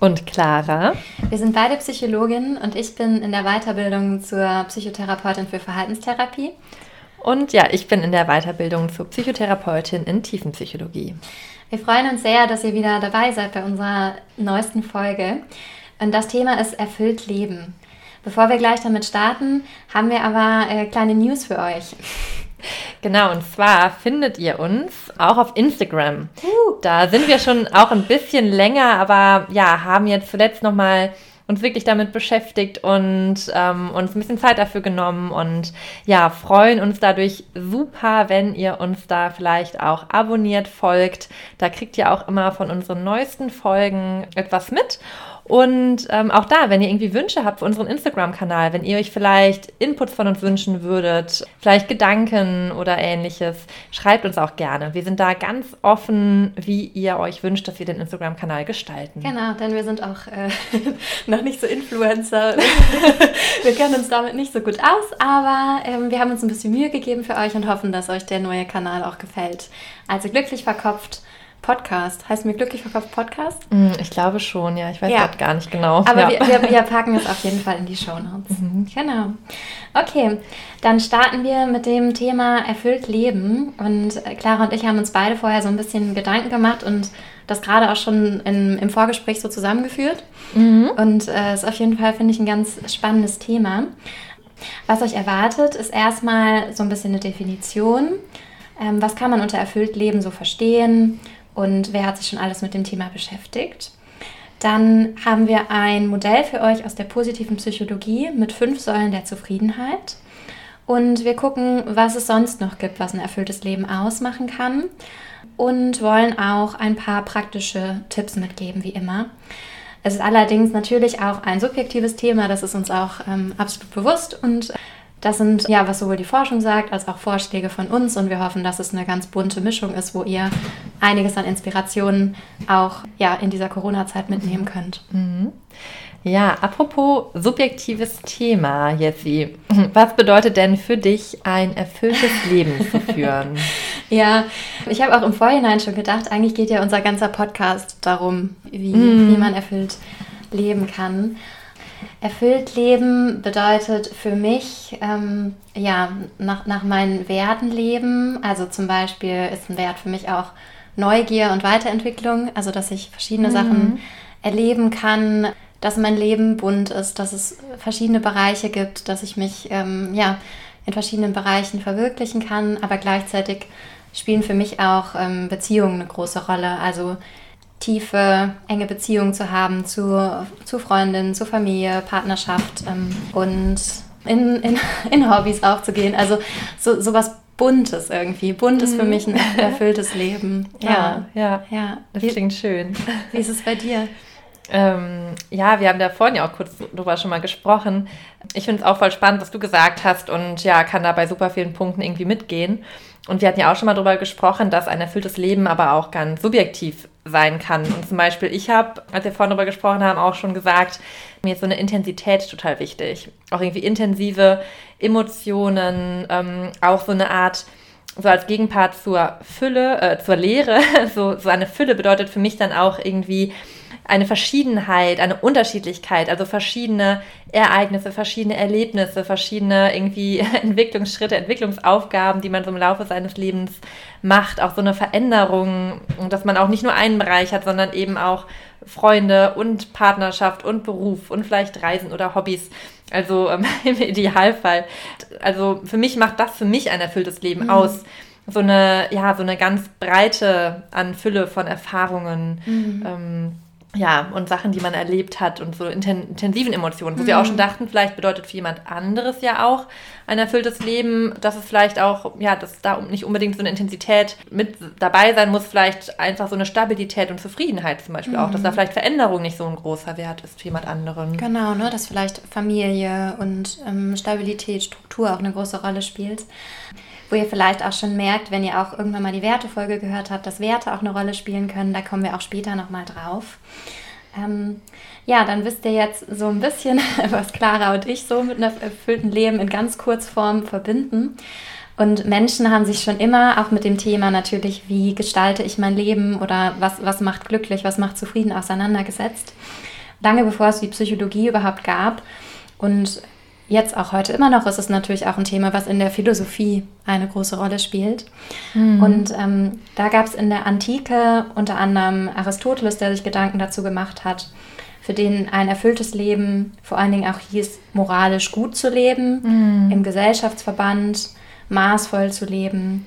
und Clara. Wir sind beide Psychologinnen und ich bin in der Weiterbildung zur Psychotherapeutin für Verhaltenstherapie. Und ja, ich bin in der Weiterbildung zur Psychotherapeutin in Tiefenpsychologie. Wir freuen uns sehr, dass ihr wieder dabei seid bei unserer neuesten Folge. Und das Thema ist Erfüllt Leben. Bevor wir gleich damit starten, haben wir aber äh, kleine News für euch. Genau, und zwar findet ihr uns auch auf Instagram. Uh. Da sind wir schon auch ein bisschen länger, aber ja, haben jetzt zuletzt nochmal uns wirklich damit beschäftigt und ähm, uns ein bisschen Zeit dafür genommen und ja, freuen uns dadurch super, wenn ihr uns da vielleicht auch abonniert, folgt. Da kriegt ihr auch immer von unseren neuesten Folgen etwas mit. Und ähm, auch da, wenn ihr irgendwie Wünsche habt für unseren Instagram-Kanal, wenn ihr euch vielleicht Inputs von uns wünschen würdet, vielleicht Gedanken oder ähnliches, schreibt uns auch gerne. Wir sind da ganz offen, wie ihr euch wünscht, dass wir den Instagram-Kanal gestalten. Genau, denn wir sind auch äh, noch nicht so Influencer. wir kennen uns damit nicht so gut aus, aber ähm, wir haben uns ein bisschen Mühe gegeben für euch und hoffen, dass euch der neue Kanal auch gefällt. Also glücklich verkopft Podcast. Heißt mir glücklich verkauft Podcast? Mm, ich glaube schon, ja. Ich weiß ja. gar nicht genau. Aber ja. wir, wir, wir, packen es auf jeden Fall in die Show Notes. Mhm. Genau. Okay, dann starten wir mit dem Thema erfüllt Leben. Und Clara und ich haben uns beide vorher so ein bisschen Gedanken gemacht und das gerade auch schon in, im Vorgespräch so zusammengeführt. Mhm. Und es äh, ist auf jeden Fall, finde ich, ein ganz spannendes Thema. Was euch erwartet, ist erstmal so ein bisschen eine Definition. Ähm, was kann man unter erfüllt Leben so verstehen? Und wer hat sich schon alles mit dem Thema beschäftigt. Dann haben wir ein Modell für euch aus der positiven Psychologie mit fünf Säulen der Zufriedenheit. Und wir gucken, was es sonst noch gibt, was ein erfülltes Leben ausmachen kann. Und wollen auch ein paar praktische Tipps mitgeben, wie immer. Es ist allerdings natürlich auch ein subjektives Thema, das ist uns auch ähm, absolut bewusst. Und das sind ja, was sowohl die Forschung sagt, als auch Vorschläge von uns und wir hoffen, dass es eine ganz bunte Mischung ist, wo ihr einiges an Inspirationen auch ja, in dieser Corona-Zeit mitnehmen könnt. Mhm. Ja, apropos subjektives Thema, Jessie. Was bedeutet denn für dich ein erfülltes Leben zu führen? ja, ich habe auch im Vorhinein schon gedacht, eigentlich geht ja unser ganzer Podcast darum, wie, mm. wie man erfüllt leben kann. Erfüllt leben bedeutet für mich, ähm, ja, nach, nach meinen Werten leben. Also zum Beispiel ist ein Wert für mich auch Neugier und Weiterentwicklung. Also, dass ich verschiedene mhm. Sachen erleben kann, dass mein Leben bunt ist, dass es verschiedene Bereiche gibt, dass ich mich, ähm, ja, in verschiedenen Bereichen verwirklichen kann. Aber gleichzeitig spielen für mich auch ähm, Beziehungen eine große Rolle. Also, tiefe, enge Beziehungen zu haben zu, zu Freundinnen, zu Familie, Partnerschaft ähm, und in, in, in Hobbys auch zu gehen. Also so, so was Buntes irgendwie. Bunt ist für mhm. mich ein erfülltes Leben. Ja, ja, ja. ja. Das wie, klingt schön. Wie ist es bei dir? Ähm, ja, wir haben da vorhin ja auch kurz drüber schon mal gesprochen. Ich finde es auch voll spannend, was du gesagt hast und ja, kann da bei super vielen Punkten irgendwie mitgehen. Und wir hatten ja auch schon mal darüber gesprochen, dass ein erfülltes Leben aber auch ganz subjektiv sein kann. Und zum Beispiel, ich habe, als wir vorhin darüber gesprochen haben, auch schon gesagt, mir ist so eine Intensität total wichtig. Auch irgendwie intensive Emotionen, ähm, auch so eine Art, so als Gegenpart zur Fülle, äh, zur Leere. So, so eine Fülle bedeutet für mich dann auch irgendwie eine Verschiedenheit, eine Unterschiedlichkeit, also verschiedene Ereignisse, verschiedene Erlebnisse, verschiedene irgendwie Entwicklungsschritte, Entwicklungsaufgaben, die man so im Laufe seines Lebens macht, auch so eine Veränderung, dass man auch nicht nur einen Bereich hat, sondern eben auch Freunde und Partnerschaft und Beruf und vielleicht Reisen oder Hobbys. Also ähm, im Idealfall. Also für mich macht das für mich ein erfülltes Leben mhm. aus so eine, ja, so eine ganz breite an Fülle von Erfahrungen. Mhm. Ähm, ja, und Sachen, die man erlebt hat und so intensiven Emotionen, wo mhm. wir auch schon dachten, vielleicht bedeutet für jemand anderes ja auch ein erfülltes Leben, dass es vielleicht auch, ja, dass da nicht unbedingt so eine Intensität mit dabei sein muss, vielleicht einfach so eine Stabilität und Zufriedenheit zum Beispiel mhm. auch, dass da mhm. vielleicht Veränderung nicht so ein großer Wert ist für jemand anderen. Genau, ne, dass vielleicht Familie und ähm, Stabilität, Struktur auch eine große Rolle spielt wo ihr vielleicht auch schon merkt, wenn ihr auch irgendwann mal die Wertefolge gehört habt, dass Werte auch eine Rolle spielen können. Da kommen wir auch später nochmal drauf. Ähm, ja, dann wisst ihr jetzt so ein bisschen, was Clara und ich so mit einem erfüllten Leben in ganz Kurzform verbinden. Und Menschen haben sich schon immer auch mit dem Thema natürlich, wie gestalte ich mein Leben oder was, was macht glücklich, was macht zufrieden auseinandergesetzt. Lange bevor es die Psychologie überhaupt gab. Und jetzt auch heute immer noch ist es natürlich auch ein Thema, was in der Philosophie eine große Rolle spielt. Mhm. Und ähm, da gab es in der Antike unter anderem Aristoteles, der sich Gedanken dazu gemacht hat, für den ein erfülltes Leben vor allen Dingen auch hieß, moralisch gut zu leben, mhm. im Gesellschaftsverband maßvoll zu leben.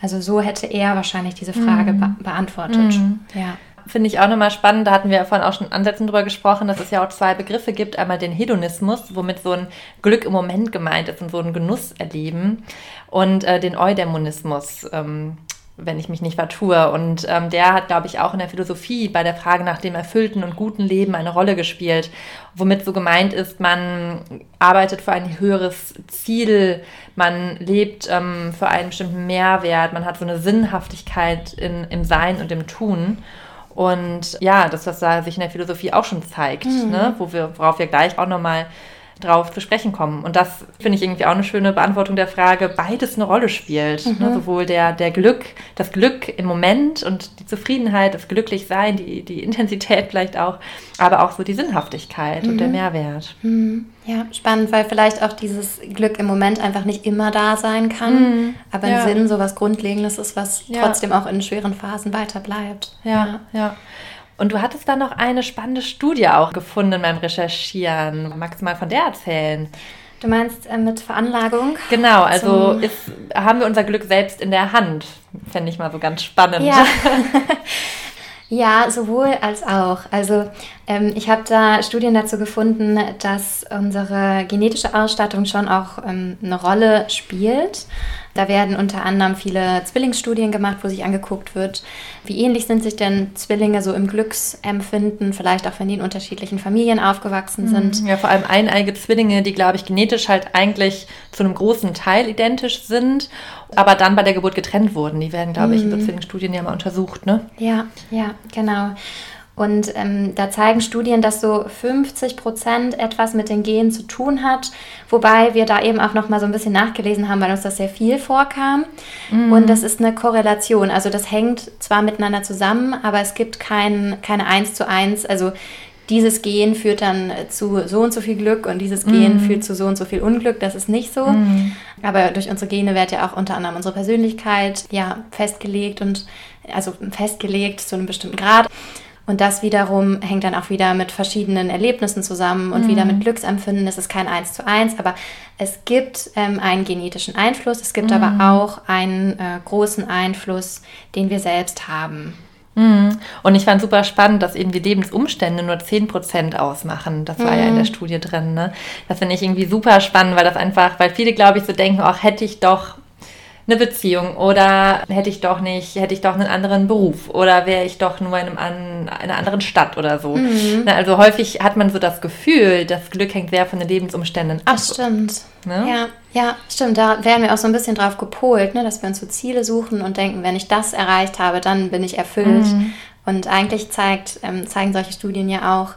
Also so hätte er wahrscheinlich diese Frage mhm. be beantwortet. Mhm. Ja finde ich auch nochmal spannend. Da hatten wir ja vorhin auch schon Ansätzen drüber gesprochen, dass es ja auch zwei Begriffe gibt. Einmal den Hedonismus, womit so ein Glück im Moment gemeint ist und so ein Genuss erleben. Und äh, den Eudämonismus, ähm, wenn ich mich nicht vertue. Und ähm, der hat, glaube ich, auch in der Philosophie bei der Frage nach dem erfüllten und guten Leben eine Rolle gespielt. Womit so gemeint ist, man arbeitet für ein höheres Ziel, man lebt ähm, für einen bestimmten Mehrwert, man hat so eine Sinnhaftigkeit in, im Sein und im Tun. Und ja, das, was da sich in der Philosophie auch schon zeigt, mhm. ne? Wo wir, worauf wir gleich auch nochmal drauf zu sprechen kommen. Und das finde ich irgendwie auch eine schöne Beantwortung der Frage, beides eine Rolle spielt. Mhm. Ne? Sowohl der, der Glück, das Glück im Moment und die Zufriedenheit, das Glücklichsein, die, die Intensität vielleicht auch, aber auch so die Sinnhaftigkeit mhm. und der mhm. Mehrwert. Mhm. Ja, spannend, weil vielleicht auch dieses Glück im Moment einfach nicht immer da sein kann, mhm. aber ein ja. Sinn so was Grundlegendes ist, was ja. trotzdem auch in schweren Phasen weiter bleibt. ja. ja. ja. Und du hattest da noch eine spannende Studie auch gefunden beim Recherchieren. Magst du mal von der erzählen? Du meinst äh, mit Veranlagung? Genau, also ist, haben wir unser Glück selbst in der Hand. Fände ich mal so ganz spannend. Ja. Ja, sowohl als auch. Also ähm, ich habe da Studien dazu gefunden, dass unsere genetische Ausstattung schon auch ähm, eine Rolle spielt. Da werden unter anderem viele Zwillingsstudien gemacht, wo sich angeguckt wird, wie ähnlich sind sich denn Zwillinge so im Glücksempfinden, vielleicht auch wenn die in unterschiedlichen Familien aufgewachsen sind. Mhm. Ja, vor allem eineige Zwillinge, die, glaube ich, genetisch halt eigentlich zu einem großen Teil identisch sind, aber dann bei der Geburt getrennt wurden. Die werden, glaube ich, in so mhm. Zwillingsstudien ja mal untersucht, ne? Ja, ja, genau. Und ähm, da zeigen Studien, dass so 50 Prozent etwas mit den Genen zu tun hat, wobei wir da eben auch noch mal so ein bisschen nachgelesen haben, weil uns das sehr viel vorkam. Mhm. Und das ist eine Korrelation. Also das hängt zwar miteinander zusammen, aber es gibt kein, keine eins zu eins. Also dieses Gen führt dann zu so und so viel Glück und dieses Gen mm. führt zu so und so viel Unglück. Das ist nicht so. Mm. Aber durch unsere Gene wird ja auch unter anderem unsere Persönlichkeit ja festgelegt und also festgelegt zu einem bestimmten Grad. Und das wiederum hängt dann auch wieder mit verschiedenen Erlebnissen zusammen und mhm. wieder mit Glücksempfinden. Es ist kein Eins zu eins, aber es gibt ähm, einen genetischen Einfluss. Es gibt mhm. aber auch einen äh, großen Einfluss, den wir selbst haben. Mhm. Und ich fand super spannend, dass eben die Lebensumstände nur 10% ausmachen. Das war ja in der mhm. Studie drin. Ne? Das finde ich irgendwie super spannend, weil das einfach, weil viele, glaube ich, so denken, auch hätte ich doch eine Beziehung oder hätte ich doch nicht, hätte ich doch einen anderen Beruf oder wäre ich doch nur in, einem an, einer anderen Stadt oder so. Mhm. Na, also häufig hat man so das Gefühl, das Glück hängt sehr von den Lebensumständen ab. Das stimmt. Ne? Ja, ja, stimmt. Da wären wir auch so ein bisschen drauf gepolt, ne? dass wir uns so Ziele suchen und denken, wenn ich das erreicht habe, dann bin ich erfüllt. Mhm. Und eigentlich zeigt, ähm, zeigen solche Studien ja auch,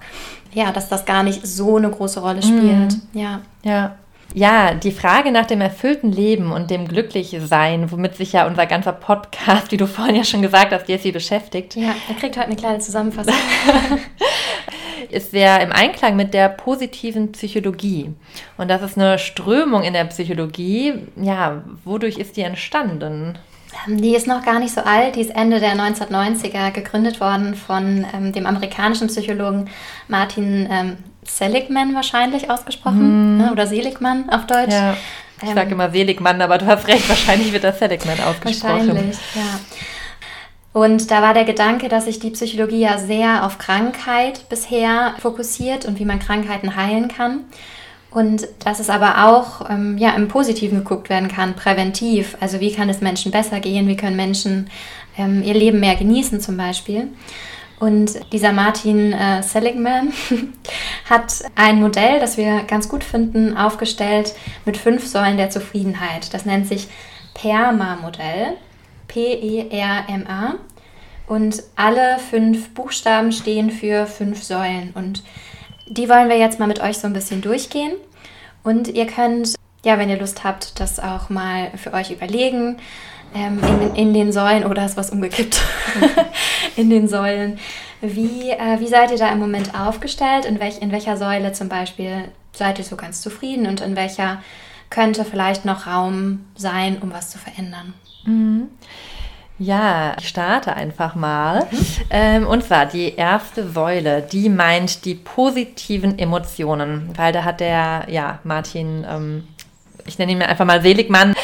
ja, dass das gar nicht so eine große Rolle spielt. Mhm. Ja. Ja. Ja, die Frage nach dem erfüllten Leben und dem Glücklichsein, womit sich ja unser ganzer Podcast, wie du vorhin ja schon gesagt hast, Jessie beschäftigt. Ja, er kriegt heute eine kleine Zusammenfassung. ist sehr im Einklang mit der positiven Psychologie. Und das ist eine Strömung in der Psychologie. Ja, wodurch ist die entstanden? Ähm, die ist noch gar nicht so alt, die ist Ende der 1990er gegründet worden von ähm, dem amerikanischen Psychologen Martin ähm, Seligman wahrscheinlich ausgesprochen, mm. oder Seligman auf Deutsch. Ja. Ich ähm, sage immer Seligman, aber du hast recht, wahrscheinlich wird das Seligman ausgesprochen. Wahrscheinlich, ja. Und da war der Gedanke, dass sich die Psychologie ja sehr auf Krankheit bisher fokussiert und wie man Krankheiten heilen kann. Und dass es aber auch ähm, ja, im Positiven geguckt werden kann, präventiv. Also wie kann es Menschen besser gehen, wie können Menschen ähm, ihr Leben mehr genießen zum Beispiel. Und dieser Martin äh, Seligman hat ein Modell, das wir ganz gut finden, aufgestellt mit fünf Säulen der Zufriedenheit. Das nennt sich PERMA-Modell. P-E-R-M-A. Und alle fünf Buchstaben stehen für fünf Säulen. Und die wollen wir jetzt mal mit euch so ein bisschen durchgehen. Und ihr könnt, ja, wenn ihr Lust habt, das auch mal für euch überlegen. Ähm, in, in, den Säulen, oder ist was umgekippt? in den Säulen. Wie, äh, wie seid ihr da im Moment aufgestellt? In, welch, in welcher Säule zum Beispiel seid ihr so ganz zufrieden und in welcher könnte vielleicht noch Raum sein, um was zu verändern? Mhm. Ja, ich starte einfach mal. Mhm. Ähm, und zwar die erste Säule, die meint die positiven Emotionen, weil da hat der, ja, Martin, ähm, ich nenne ihn einfach mal Seligmann,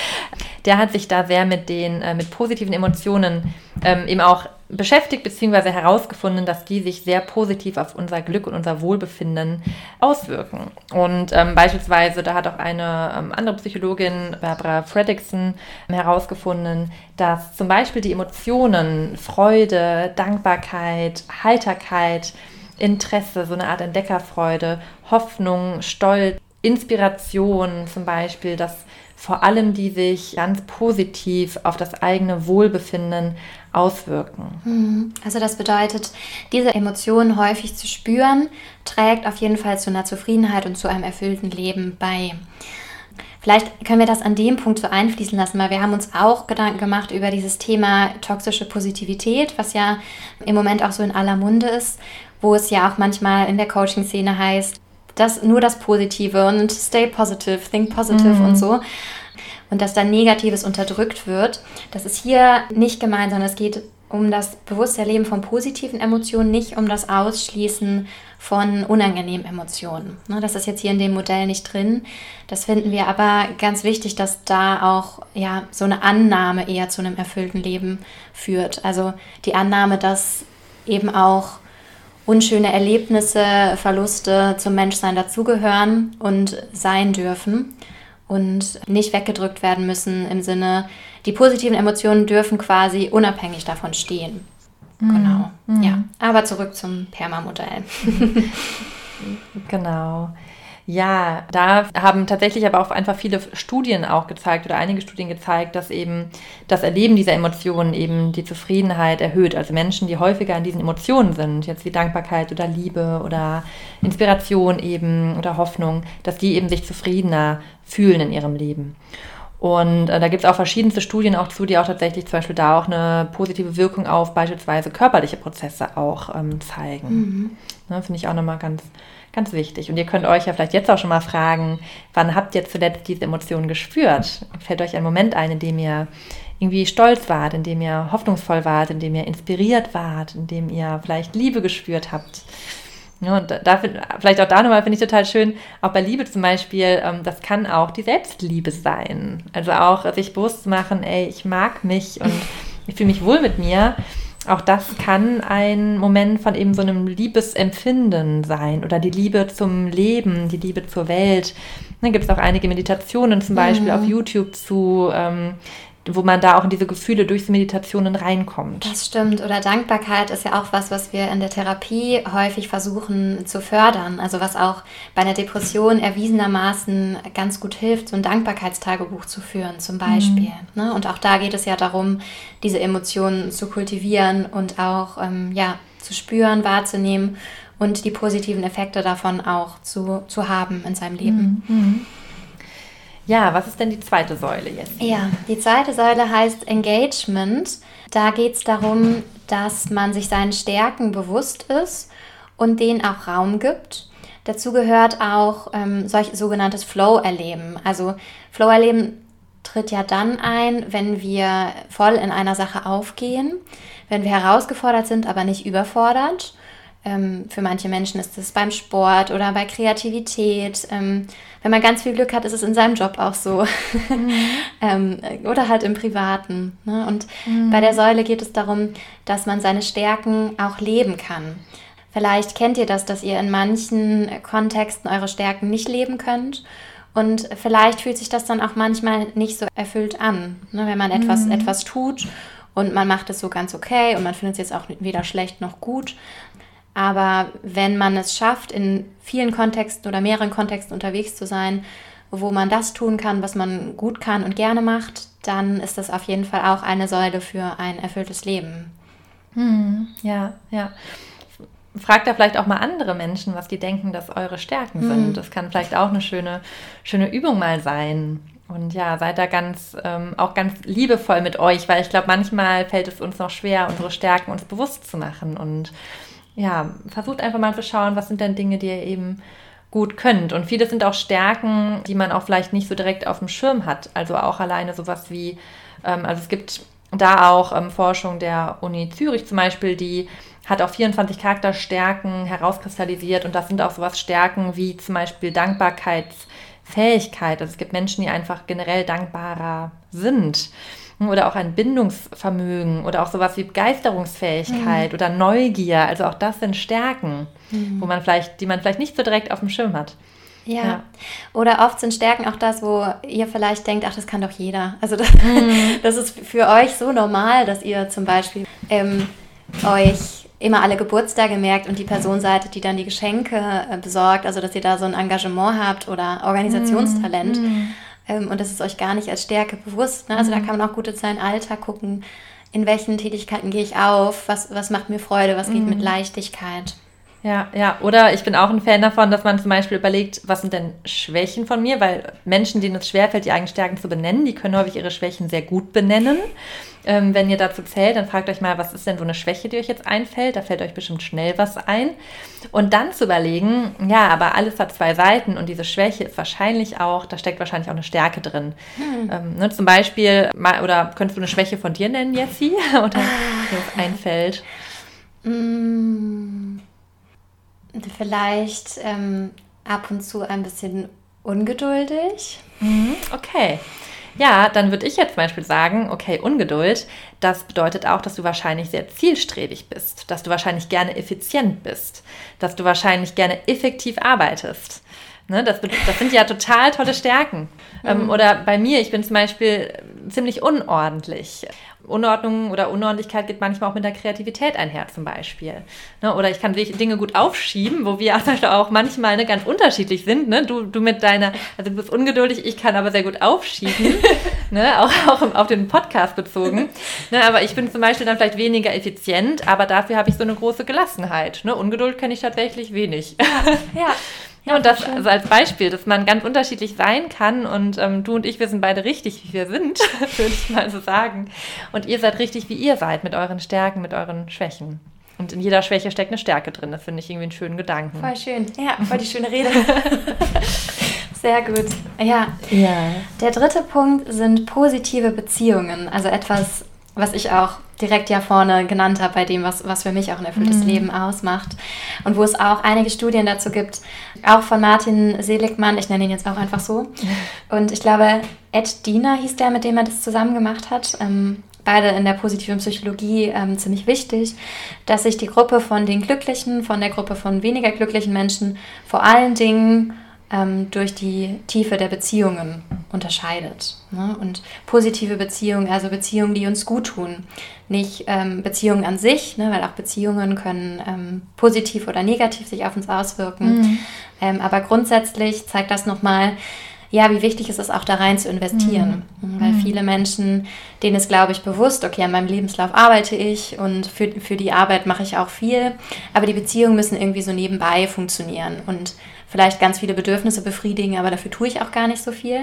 der hat sich da sehr mit den, äh, mit positiven Emotionen ähm, eben auch beschäftigt bzw. herausgefunden, dass die sich sehr positiv auf unser Glück und unser Wohlbefinden auswirken. Und ähm, beispielsweise, da hat auch eine ähm, andere Psychologin, Barbara Fredrickson, herausgefunden, dass zum Beispiel die Emotionen Freude, Dankbarkeit, Heiterkeit, Interesse, so eine Art Entdeckerfreude, Hoffnung, Stolz, Inspiration zum Beispiel, dass vor allem die sich ganz positiv auf das eigene Wohlbefinden auswirken. Mhm. Also das bedeutet, diese Emotionen häufig zu spüren, trägt auf jeden Fall zu einer Zufriedenheit und zu einem erfüllten Leben bei. Vielleicht können wir das an dem Punkt so einfließen lassen, weil wir haben uns auch Gedanken gemacht über dieses Thema toxische Positivität, was ja im Moment auch so in aller Munde ist, wo es ja auch manchmal in der Coaching-Szene heißt, das nur das Positive und stay positive, think positive mhm. und so. Und dass dann Negatives unterdrückt wird. Das ist hier nicht gemeint, sondern es geht um das bewusste Erleben von positiven Emotionen, nicht um das Ausschließen von unangenehmen Emotionen. Ne, das ist jetzt hier in dem Modell nicht drin. Das finden wir aber ganz wichtig, dass da auch ja, so eine Annahme eher zu einem erfüllten Leben führt. Also die Annahme, dass eben auch unschöne Erlebnisse, Verluste zum Menschsein dazugehören und sein dürfen und nicht weggedrückt werden müssen im Sinne, die positiven Emotionen dürfen quasi unabhängig davon stehen. Mhm. Genau. Mhm. Ja, aber zurück zum Perma-Modell. genau. Ja, da haben tatsächlich aber auch einfach viele Studien auch gezeigt oder einige Studien gezeigt, dass eben das Erleben dieser Emotionen eben die Zufriedenheit erhöht. Also Menschen, die häufiger an diesen Emotionen sind, jetzt wie Dankbarkeit oder Liebe oder Inspiration eben oder Hoffnung, dass die eben sich zufriedener fühlen in ihrem Leben. Und äh, da gibt es auch verschiedenste Studien auch zu, die auch tatsächlich zum Beispiel da auch eine positive Wirkung auf beispielsweise körperliche Prozesse auch ähm, zeigen. Mhm. Ne, Finde ich auch nochmal ganz Ganz wichtig. Und ihr könnt euch ja vielleicht jetzt auch schon mal fragen, wann habt ihr zuletzt diese Emotionen gespürt? Fällt euch ein Moment ein, in dem ihr irgendwie stolz wart, in dem ihr hoffnungsvoll wart, in dem ihr inspiriert wart, in dem ihr vielleicht Liebe gespürt habt? Ja, und dafür, vielleicht auch da nochmal finde ich total schön, auch bei Liebe zum Beispiel, ähm, das kann auch die Selbstliebe sein. Also auch sich bewusst machen, ey, ich mag mich und ich fühle mich wohl mit mir auch das kann ein Moment von eben so einem Liebesempfinden sein oder die Liebe zum Leben, die Liebe zur Welt. Dann gibt es auch einige Meditationen zum Beispiel mhm. auf YouTube zu, ähm, wo man da auch in diese Gefühle durch die Meditationen reinkommt. Das stimmt. Oder Dankbarkeit ist ja auch was, was wir in der Therapie häufig versuchen zu fördern. Also was auch bei einer Depression erwiesenermaßen ganz gut hilft, so ein Dankbarkeitstagebuch zu führen zum Beispiel. Mhm. Ne? Und auch da geht es ja darum, diese Emotionen zu kultivieren und auch ähm, ja, zu spüren, wahrzunehmen und die positiven Effekte davon auch zu, zu haben in seinem Leben. Mhm. Ja, was ist denn die zweite Säule jetzt? Ja, die zweite Säule heißt Engagement. Da geht es darum, dass man sich seinen Stärken bewusst ist und denen auch Raum gibt. Dazu gehört auch ähm, solch sogenanntes Flow-Erleben. Also Flow-Erleben tritt ja dann ein, wenn wir voll in einer Sache aufgehen, wenn wir herausgefordert sind, aber nicht überfordert Ähm, für manche Menschen ist es beim Sport oder bei Kreativität. Ähm, wenn man ganz viel Glück hat, ist es in seinem Job auch so. Mhm. ähm, oder halt im Privaten. Ne? Und mhm. bei der Säule geht es darum, dass man seine Stärken auch leben kann. Vielleicht kennt ihr das, dass ihr in manchen Kontexten eure Stärken nicht leben könnt. Und vielleicht fühlt sich das dann auch manchmal nicht so erfüllt an, ne? wenn man etwas, mhm. etwas tut und man macht es so ganz okay und man findet es jetzt auch weder schlecht noch gut, aber wenn man es schafft, in vielen Kontexten oder mehreren Kontexten unterwegs zu sein, wo man das tun kann, was man gut kann und gerne macht, dann ist das auf jeden Fall auch eine Säule für ein erfülltes Leben. Hm, ja, ja. Fragt da vielleicht auch mal andere Menschen, was die denken, dass eure Stärken hm. sind. Das kann vielleicht auch eine schöne, schöne Übung mal sein. Und ja, seid da ganz, ähm, auch ganz liebevoll mit euch, weil ich glaube, manchmal fällt es uns noch schwer, unsere Stärken uns bewusst zu machen. Und ja, versucht einfach mal zu schauen, was sind denn Dinge, die ihr eben gut könnt. Und viele sind auch Stärken, die man auch vielleicht nicht so direkt auf dem Schirm hat. Also auch alleine sowas wie, ähm, also es gibt da auch ähm, Forschung der Uni Zürich zum Beispiel, die hat auch 24 Charakterstärken herauskristallisiert und das sind auch sowas Stärken wie zum Beispiel Dankbarkeitsfähigkeit. Also es gibt Menschen, die einfach generell dankbarer sind oder auch ein Bindungsvermögen oder auch sowas wie Begeisterungsfähigkeit mhm. oder Neugier. Also auch das sind Stärken, mhm. wo man vielleicht, die man vielleicht nicht so direkt auf dem Schirm hat. Ja. ja. Oder oft sind Stärken auch das, wo ihr vielleicht denkt, ach, das kann doch jeder. Also das, mhm. das ist für euch so normal, dass ihr zum Beispiel ähm, euch immer alle Geburtstage merkt und die Person seid, die dann die Geschenke äh, besorgt, also dass ihr da so ein Engagement habt oder Organisationstalent. Mhm. Ähm, und das ist euch gar nicht als Stärke bewusst. Ne? Also mhm. da kann man auch gut in seinen Alltag gucken, in welchen Tätigkeiten gehe ich auf, was, was macht mir Freude, was geht mhm. mit Leichtigkeit. Ja, ja, oder ich bin auch ein Fan davon, dass man zum Beispiel überlegt, was sind denn Schwächen von mir, weil Menschen, denen es schwerfällt, die eigenen Stärken zu benennen, die können häufig ihre Schwächen sehr gut benennen. Ähm, wenn ihr dazu zählt, dann fragt euch mal, was ist denn so eine Schwäche, die euch jetzt einfällt? Da fällt euch bestimmt schnell was ein. Und dann zu überlegen, ja, aber alles hat zwei Seiten und diese Schwäche ist wahrscheinlich auch, da steckt wahrscheinlich auch eine Stärke drin. Hm. Ähm, ne, zum Beispiel, mal, oder könntest du eine Schwäche von dir nennen, Jessie? oder ah. was einfällt? Mm. Vielleicht ähm, ab und zu ein bisschen ungeduldig. Mhm, okay. Ja, dann würde ich jetzt zum Beispiel sagen, okay, Ungeduld, das bedeutet auch, dass du wahrscheinlich sehr zielstrebig bist, dass du wahrscheinlich gerne effizient bist, dass du wahrscheinlich gerne effektiv arbeitest. Ne, das, das, sind ja total tolle Stärken. Ähm, mhm. oder bei mir, ich bin zum Beispiel ziemlich unordentlich. Unordnung oder Unordentlichkeit geht manchmal auch mit der Kreativität einher, zum Beispiel. Ne? Oder ich kann Dinge gut aufschieben, wo wir auch manchmal ne, ganz unterschiedlich sind. Ne? Du, du mit deiner, also du bist ungeduldig, ich kann aber sehr gut aufschieben, ne? auch, auch auf den Podcast bezogen. Ne? Aber ich bin zum Beispiel dann vielleicht weniger effizient, aber dafür habe ich so eine große Gelassenheit. Ne? Ungeduld kenne ich tatsächlich wenig. ja. Ja, und das also als Beispiel, dass man ganz unterschiedlich sein kann und ähm, du und ich, wir sind beide richtig, wie wir sind, würde ich mal so sagen. Und ihr seid richtig, wie ihr seid, mit euren Stärken, mit euren Schwächen. Und in jeder Schwäche steckt eine Stärke drin. Das finde ich irgendwie einen schönen Gedanken. Voll schön. Ja, voll die schöne Rede. Sehr gut. Ja. ja. Der dritte Punkt sind positive Beziehungen. Also etwas, was ich auch direkt ja vorne genannt habe bei dem, was, was für mich auch ein erfülltes mhm. Leben ausmacht. Und wo es auch einige Studien dazu gibt, auch von Martin Seligmann, ich nenne ihn jetzt auch einfach so. Und ich glaube, Ed Diener hieß der, mit dem er das zusammen gemacht hat. Ähm, beide in der positiven Psychologie ähm, ziemlich wichtig, dass sich die Gruppe von den Glücklichen, von der Gruppe von weniger glücklichen Menschen vor allen Dingen ähm, durch die Tiefe der Beziehungen unterscheidet. Ne? Und positive Beziehungen, also Beziehungen, die uns gut tun. Nicht ähm, Beziehungen an sich, ne? weil auch Beziehungen können ähm, positiv oder negativ sich auf uns auswirken. Mhm. Ähm, aber grundsätzlich zeigt das nochmal, ja, wie wichtig ist es auch da rein zu investieren. Mhm. Weil mhm. viele Menschen, denen ist, glaube ich, bewusst, okay, an meinem Lebenslauf arbeite ich und für, für die Arbeit mache ich auch viel, aber die Beziehungen müssen irgendwie so nebenbei funktionieren. Und vielleicht ganz viele Bedürfnisse befriedigen, aber dafür tue ich auch gar nicht so viel.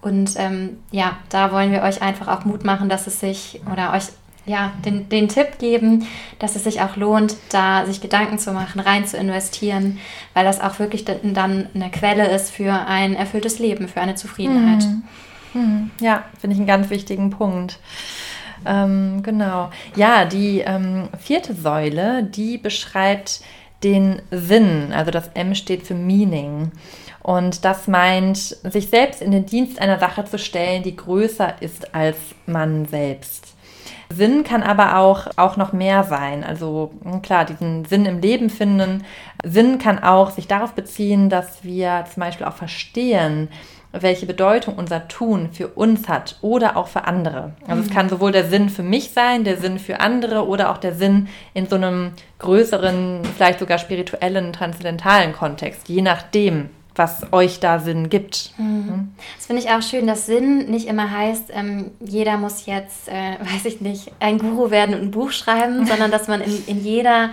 Und ähm, ja, da wollen wir euch einfach auch Mut machen, dass es sich oder euch ja, den, den Tipp geben, dass es sich auch lohnt, da sich Gedanken zu machen, rein zu investieren, weil das auch wirklich dann eine Quelle ist für ein erfülltes Leben, für eine Zufriedenheit. Mhm. Mhm. Ja, finde ich einen ganz wichtigen Punkt. Ähm, genau. Ja, die ähm, vierte Säule, die beschreibt den Sinn. Also das M steht für Meaning. Und das meint, sich selbst in den Dienst einer Sache zu stellen, die größer ist als man selbst. Sinn kann aber auch, auch noch mehr sein. Also hm, klar, diesen Sinn im Leben finden. Sinn kann auch sich darauf beziehen, dass wir zum Beispiel auch verstehen, welche Bedeutung unser Tun für uns hat oder auch für andere. Also mhm. es kann sowohl der Sinn für mich sein, der Sinn für andere oder auch der Sinn in so einem größeren, vielleicht sogar spirituellen, transzendentalen Kontext, je nachdem, was euch da Sinn gibt. Mhm. mhm. Das finde ich auch schön, dass Sinn nicht immer heißt, ähm, jeder muss jetzt, äh, weiß ich nicht, ein Guru werden und ein Buch schreiben, sondern dass man in, in jeder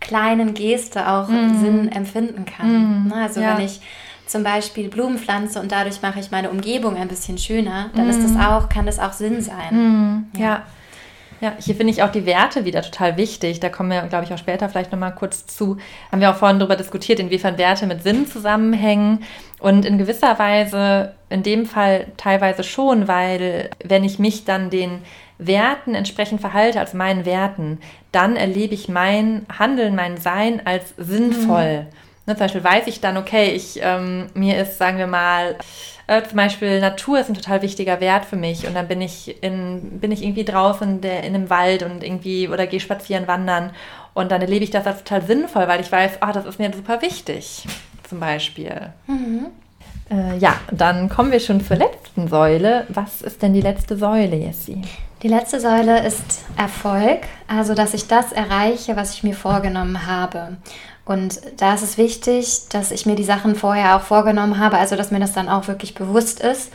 kleinen Geste auch mhm. Sinn empfinden kann. Mhm. Ne, also ja. wenn ich zum Beispiel Blumen pflanze und dadurch mache ich meine Umgebung ein bisschen schöner, dann ist das mhm. auch, kann das auch Sinn sein. Mhm. ja. ja. Ja, hier finde ich auch die Werte wieder total wichtig. Da kommen wir, glaube ich, auch später vielleicht nochmal kurz zu. Haben wir auch vorhin darüber diskutiert, inwiefern Werte mit Sinn zusammenhängen. Und in gewisser Weise, in dem Fall teilweise schon, weil wenn ich mich dann den Werten entsprechend verhalte, als meinen Werten, dann erlebe ich mein Handeln, mein Sein als sinnvoll. Mhm. Ne, zum Beispiel weiß ich dann, okay, ich, ähm, mir ist, sagen wir mal, äh, zum Beispiel Natur ist ein total wichtiger Wert für mich und dann bin ich in, bin ich irgendwie draußen der, in einem Wald und irgendwie oder gehe spazieren, wandern und dann erlebe ich das als total sinnvoll, weil ich weiß, ah, das ist mir super wichtig, zum Beispiel. Mhm. Äh, ja, dann kommen wir schon zur letzten Säule. Was ist denn die letzte Säule, Jessie? Die letzte Säule ist Erfolg, also dass ich das erreiche, was ich mir vorgenommen habe. Und da ist es wichtig, dass ich mir die Sachen vorher auch vorgenommen habe, also dass mir das dann auch wirklich bewusst ist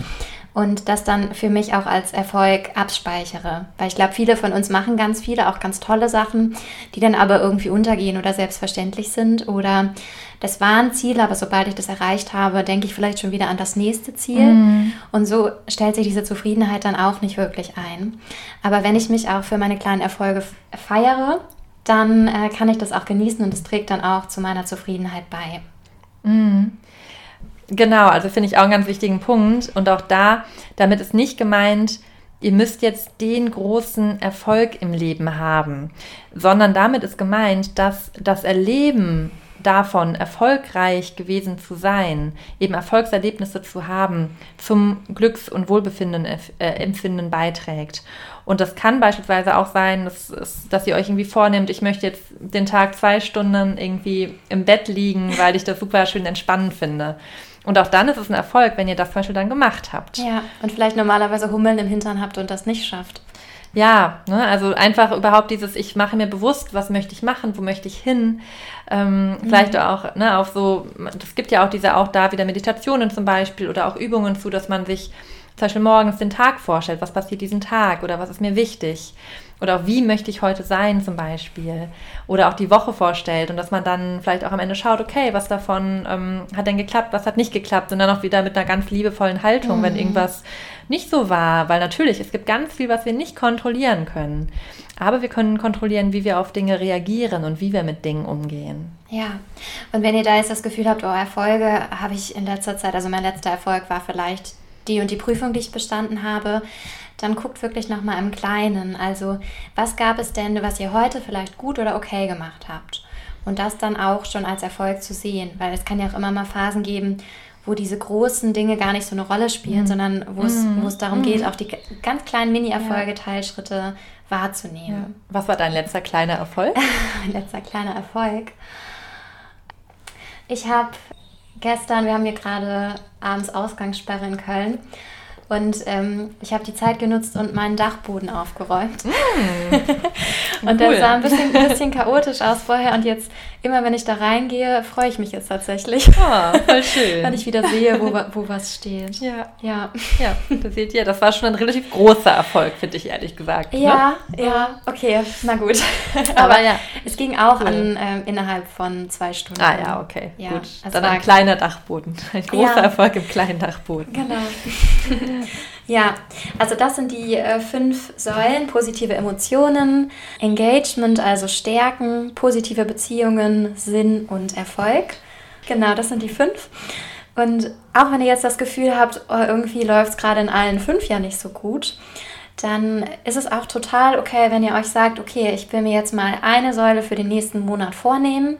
und das dann für mich auch als Erfolg abspeichere. Weil ich glaube, viele von uns machen ganz viele, auch ganz tolle Sachen, die dann aber irgendwie untergehen oder selbstverständlich sind. Oder das war ein Ziel, aber sobald ich das erreicht habe, denke ich vielleicht schon wieder an das nächste Ziel. Mhm. Und so stellt sich diese Zufriedenheit dann auch nicht wirklich ein. Aber wenn ich mich auch für meine kleinen Erfolge feiere dann äh, kann ich das auch genießen und es trägt dann auch zu meiner Zufriedenheit bei. Mhm. Genau, also finde ich auch einen ganz wichtigen Punkt. Und auch da, damit ist nicht gemeint, ihr müsst jetzt den großen Erfolg im Leben haben, sondern damit ist gemeint, dass das Erleben davon, erfolgreich gewesen zu sein, eben Erfolgserlebnisse zu haben, zum Glücks- und Wohlbefinden äh, beiträgt. Und das kann beispielsweise auch sein, dass, dass ihr euch irgendwie vornehmt, ich möchte jetzt den Tag zwei Stunden irgendwie im Bett liegen, weil ich das super schön entspannend finde. Und auch dann ist es ein Erfolg, wenn ihr das zum Beispiel dann gemacht habt. Ja, und vielleicht normalerweise Hummeln im Hintern habt und das nicht schafft. Ja, ne, also einfach überhaupt dieses, ich mache mir bewusst, was möchte ich machen, wo möchte ich hin. Ähm, mhm. Vielleicht auch ne, auf so, es gibt ja auch diese auch da wieder Meditationen zum Beispiel oder auch Übungen zu, dass man sich zum Beispiel morgens den Tag vorstellt, was passiert diesen Tag oder was ist mir wichtig. Oder auch wie möchte ich heute sein zum Beispiel. Oder auch die Woche vorstellt und dass man dann vielleicht auch am Ende schaut, okay, was davon ähm, hat denn geklappt, was hat nicht geklappt. Und dann auch wieder mit einer ganz liebevollen Haltung, mhm. wenn irgendwas nicht so war. Weil natürlich, es gibt ganz viel, was wir nicht kontrollieren können. Aber wir können kontrollieren, wie wir auf Dinge reagieren und wie wir mit Dingen umgehen. Ja, und wenn ihr da jetzt das Gefühl habt, oh, Erfolge habe ich in letzter Zeit, also mein letzter Erfolg war vielleicht die und die Prüfung, die ich bestanden habe, dann guckt wirklich nochmal im Kleinen. Also, was gab es denn, was ihr heute vielleicht gut oder okay gemacht habt? Und das dann auch schon als Erfolg zu sehen, weil es kann ja auch immer mal Phasen geben, wo diese großen Dinge gar nicht so eine Rolle spielen, mhm. sondern wo es, mhm. wo es darum mhm. geht, auch die ganz kleinen Mini-Erfolge, ja. Teilschritte wahrzunehmen. Ja. Was war dein letzter kleiner Erfolg? mein letzter kleiner Erfolg. Ich habe gestern, wir haben hier gerade abends Ausgangssperre in Köln und ähm, ich habe die Zeit genutzt und meinen Dachboden aufgeräumt. Mm, und cool. das sah ein bisschen, ein bisschen chaotisch aus vorher. Und jetzt, immer wenn ich da reingehe, freue ich mich jetzt tatsächlich. Oh, voll schön. Wenn ich wieder sehe, wo, wo was steht. Ja. Ja. Ja, das seht ihr. Das war schon ein relativ großer Erfolg, finde ich ehrlich gesagt. Ne? Ja, ne? ja, okay, na gut. Aber, Aber ja. es ging auch cool. an, äh, innerhalb von zwei Stunden. Ah ja, okay, ja, gut. Dann ein kleiner Dachboden. Ein großer ja. Erfolg im kleinen Dachboden. Genau. Ja, also das sind die äh, fünf Säulen. Positive Emotionen, Engagement, also Stärken, positive Beziehungen, Sinn und Erfolg. Genau, das sind die fünf. Und auch wenn ihr jetzt das Gefühl habt, oh, irgendwie läuft es gerade in allen fünf ja nicht so gut, dann ist es auch total okay, wenn ihr euch sagt, okay, ich will mir jetzt mal eine Säule für den nächsten Monat vornehmen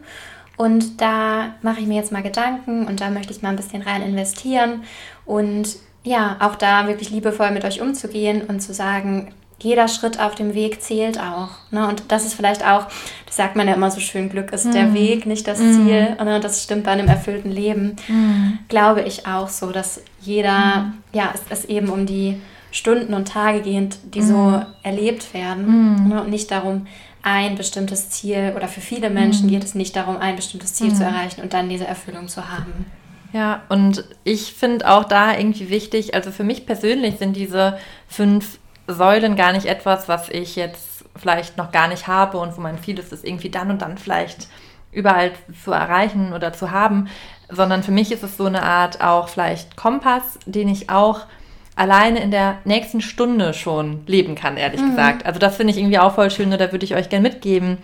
und da mache ich mir jetzt mal Gedanken und da möchte ich mal ein bisschen rein investieren und ja, auch da wirklich liebevoll mit euch umzugehen und zu sagen, jeder Schritt auf dem Weg zählt auch. Ne? Und das ist vielleicht auch, das sagt man ja immer so schön, Glück ist mm. der mhm. Weg, nicht das mm. Ziel. Und das stimmt bei einem erfüllten Leben. Mm. Glaube ich auch so, dass jeder, ja, es, es eben um die Stunden und Tage geht, die so erlebt werden. Ne? Und nicht darum, ein bestimmtes Ziel oder für viele Menschen geht es nicht darum, ein bestimmtes Ziel zu erreichen und dann diese Erfüllung zu haben. Ja, und ich finde auch da irgendwie wichtig, also für mich persönlich sind diese fünf Säulen gar nicht etwas, was ich jetzt vielleicht noch gar nicht habe und wo mein Ziel ist, es irgendwie dann und dann vielleicht überall zu erreichen oder zu haben, sondern für mich ist es so eine Art auch vielleicht Kompass, den ich auch alleine in der nächsten Stunde schon leben kann, ehrlich mhm. gesagt. Also das finde ich irgendwie auch voll schön und da würde ich euch gerne mitgeben,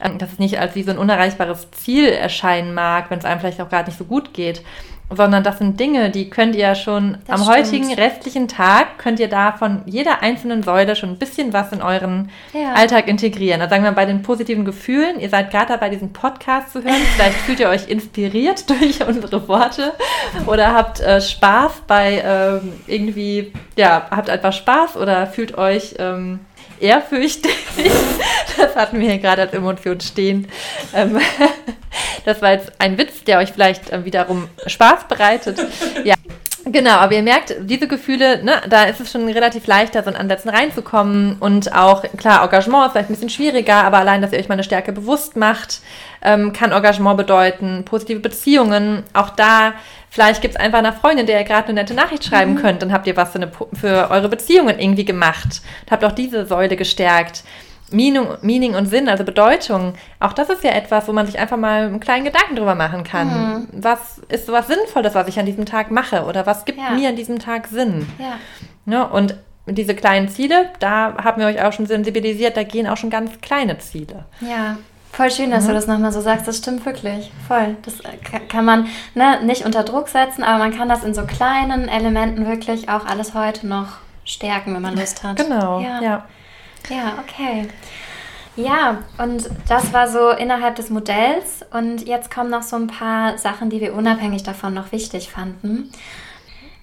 ähm, dass es nicht als wie so ein unerreichbares Ziel erscheinen mag, wenn es einem vielleicht auch gar nicht so gut geht, sondern das sind Dinge, die könnt ihr schon das am stimmt. heutigen restlichen Tag, könnt ihr da von jeder einzelnen Säule schon ein bisschen was in euren ja. Alltag integrieren. Also sagen wir bei den positiven Gefühlen, ihr seid gerade dabei, diesen Podcast zu hören, vielleicht fühlt ihr euch inspiriert durch unsere Worte oder habt äh, Spaß bei ähm, irgendwie, ja, habt einfach Spaß oder fühlt euch... Ähm, ehrfürchtig. Das hatten wir hier gerade als Emotion stehen. Ähm, das war jetzt ein Witz, der euch vielleicht äh, wiederum Spaß bereitet. Ja. Genau, aber ihr merkt, diese Gefühle, ne, da ist es schon relativ leichter, so in Ansätzen reinzukommen. Und auch, klar, Engagement ist vielleicht ein bisschen schwieriger, aber allein, dass ihr euch mal eine Stärke bewusst macht, ähm, kann Engagement bedeuten. Positive Beziehungen, auch da, vielleicht gibt es einfach eine Freundin, der ihr gerade eine nette Nachricht schreiben mhm. könnt, dann habt ihr was für, eine, für eure Beziehungen irgendwie gemacht. Und habt auch diese Säule gestärkt. Meaning, Meaning und Sinn, also Bedeutung, auch das ist ja etwas, wo man sich einfach mal einen kleinen Gedanken drüber machen kann. Mhm. Was ist was Sinnvolles, was ich an diesem Tag mache? Oder was gibt ja. mir an diesem Tag Sinn? Ja. Ne, und diese kleinen Ziele, da haben wir euch auch schon sensibilisiert, da gehen auch schon ganz kleine Ziele. Ja. Voll schön, dass mhm. du das nochmal so sagst. Das stimmt wirklich. Voll. Das kann man ne, nicht unter Druck setzen, aber man kann das in so kleinen Elementen wirklich auch alles heute noch stärken, wenn man Lust hat. Genau. ja. ja. Ja, okay. Ja, und das war so innerhalb des Modells. Und jetzt kommen noch so ein paar Sachen, die wir unabhängig davon noch wichtig fanden.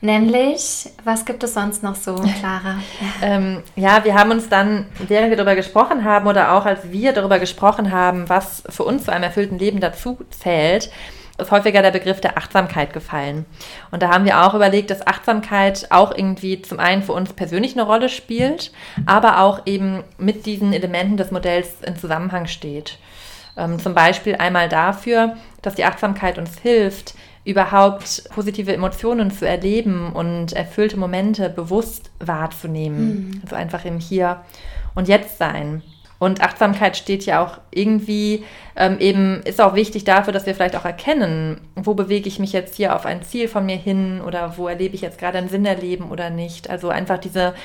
Nämlich, was gibt es sonst noch so, Clara? ähm, ja, wir haben uns dann, während wir darüber gesprochen haben oder auch als wir darüber gesprochen haben, was für uns zu einem erfüllten Leben dazu zählt, ist häufiger der Begriff der Achtsamkeit gefallen. Und da haben wir auch überlegt, dass Achtsamkeit auch irgendwie zum einen für uns persönlich eine Rolle spielt, aber auch eben mit diesen Elementen des Modells in Zusammenhang steht. Ähm, zum Beispiel einmal dafür, dass die Achtsamkeit uns hilft, überhaupt positive Emotionen zu erleben und erfüllte Momente bewusst wahrzunehmen. Mhm. Also einfach im Hier und Jetzt sein. Und Achtsamkeit steht ja auch irgendwie ähm, eben, ist auch wichtig dafür, dass wir vielleicht auch erkennen, wo bewege ich mich jetzt hier auf ein Ziel von mir hin oder wo erlebe ich jetzt gerade einen Sinn erleben oder nicht. Also einfach diese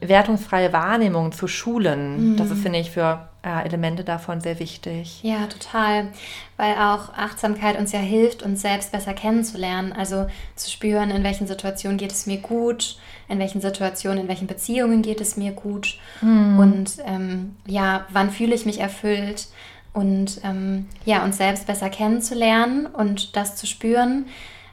wertungsfreie Wahrnehmung zu schulen. Mhm. Das ist, finde ich, für äh, Elemente davon sehr wichtig. Ja, total. Weil auch Achtsamkeit uns ja hilft, uns selbst besser kennenzulernen. Also zu spüren, in welchen Situationen geht es mir gut, in welchen Situationen, in welchen Beziehungen geht es mir gut. Mhm. Und ähm, ja, wann fühle ich mich erfüllt? Und ähm, ja, uns selbst besser kennenzulernen und das zu spüren